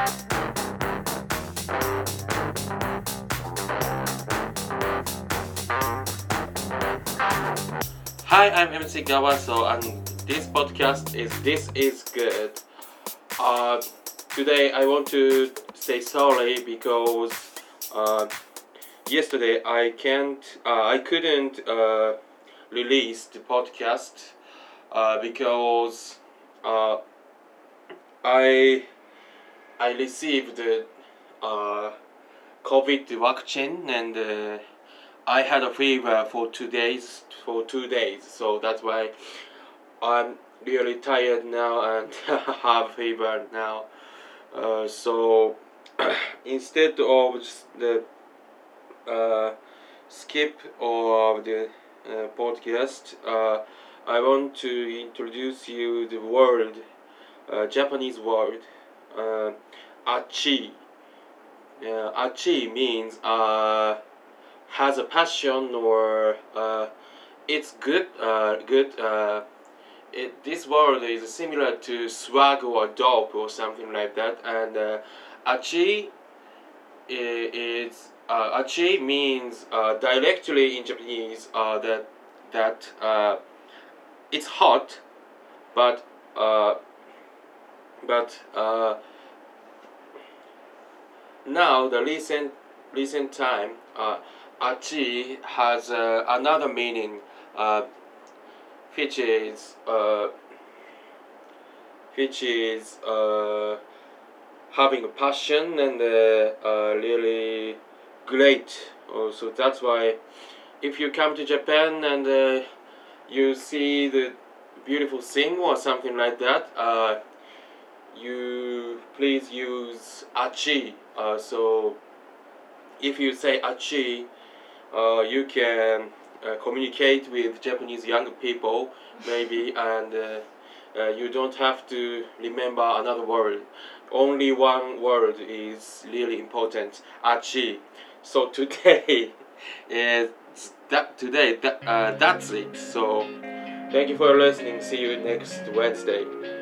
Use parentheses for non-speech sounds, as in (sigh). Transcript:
Hi, I'm MC Gawaso, and this podcast is This Is Good. Uh, today, I want to say sorry because uh, yesterday I can't, uh, I couldn't uh, release the podcast uh, because uh, I I received the uh, COVID vaccine and uh, I had a fever for two days for two days. So that's why I'm really tired now and (laughs) have fever now. Uh, so (clears throat) instead of the uh, skip of the uh, podcast uh, I want to introduce you the world, uh, Japanese word uh, achi. Uh, achi means uh, has a passion or uh, it's good uh, good uh, it, this word is similar to swag or dope or something like that. And uh, achi is uh, achi means uh, directly in Japanese uh, that that uh, it's hot but uh, but uh, now the recent recent time uh, achi has uh, another meaning uh, which is uh, which is uh, having a passion and uh, uh, really great. Also that's why if you come to Japan and uh, you see the beautiful thing or something like that uh, you please use achi. Uh, so if you say achi uh, you can uh, communicate with Japanese young people maybe and uh, uh, you don't have to remember another word. Only one word is really important achi. So (laughs) today is that today that, uh, that's it. So thank you for listening. See you next wednesday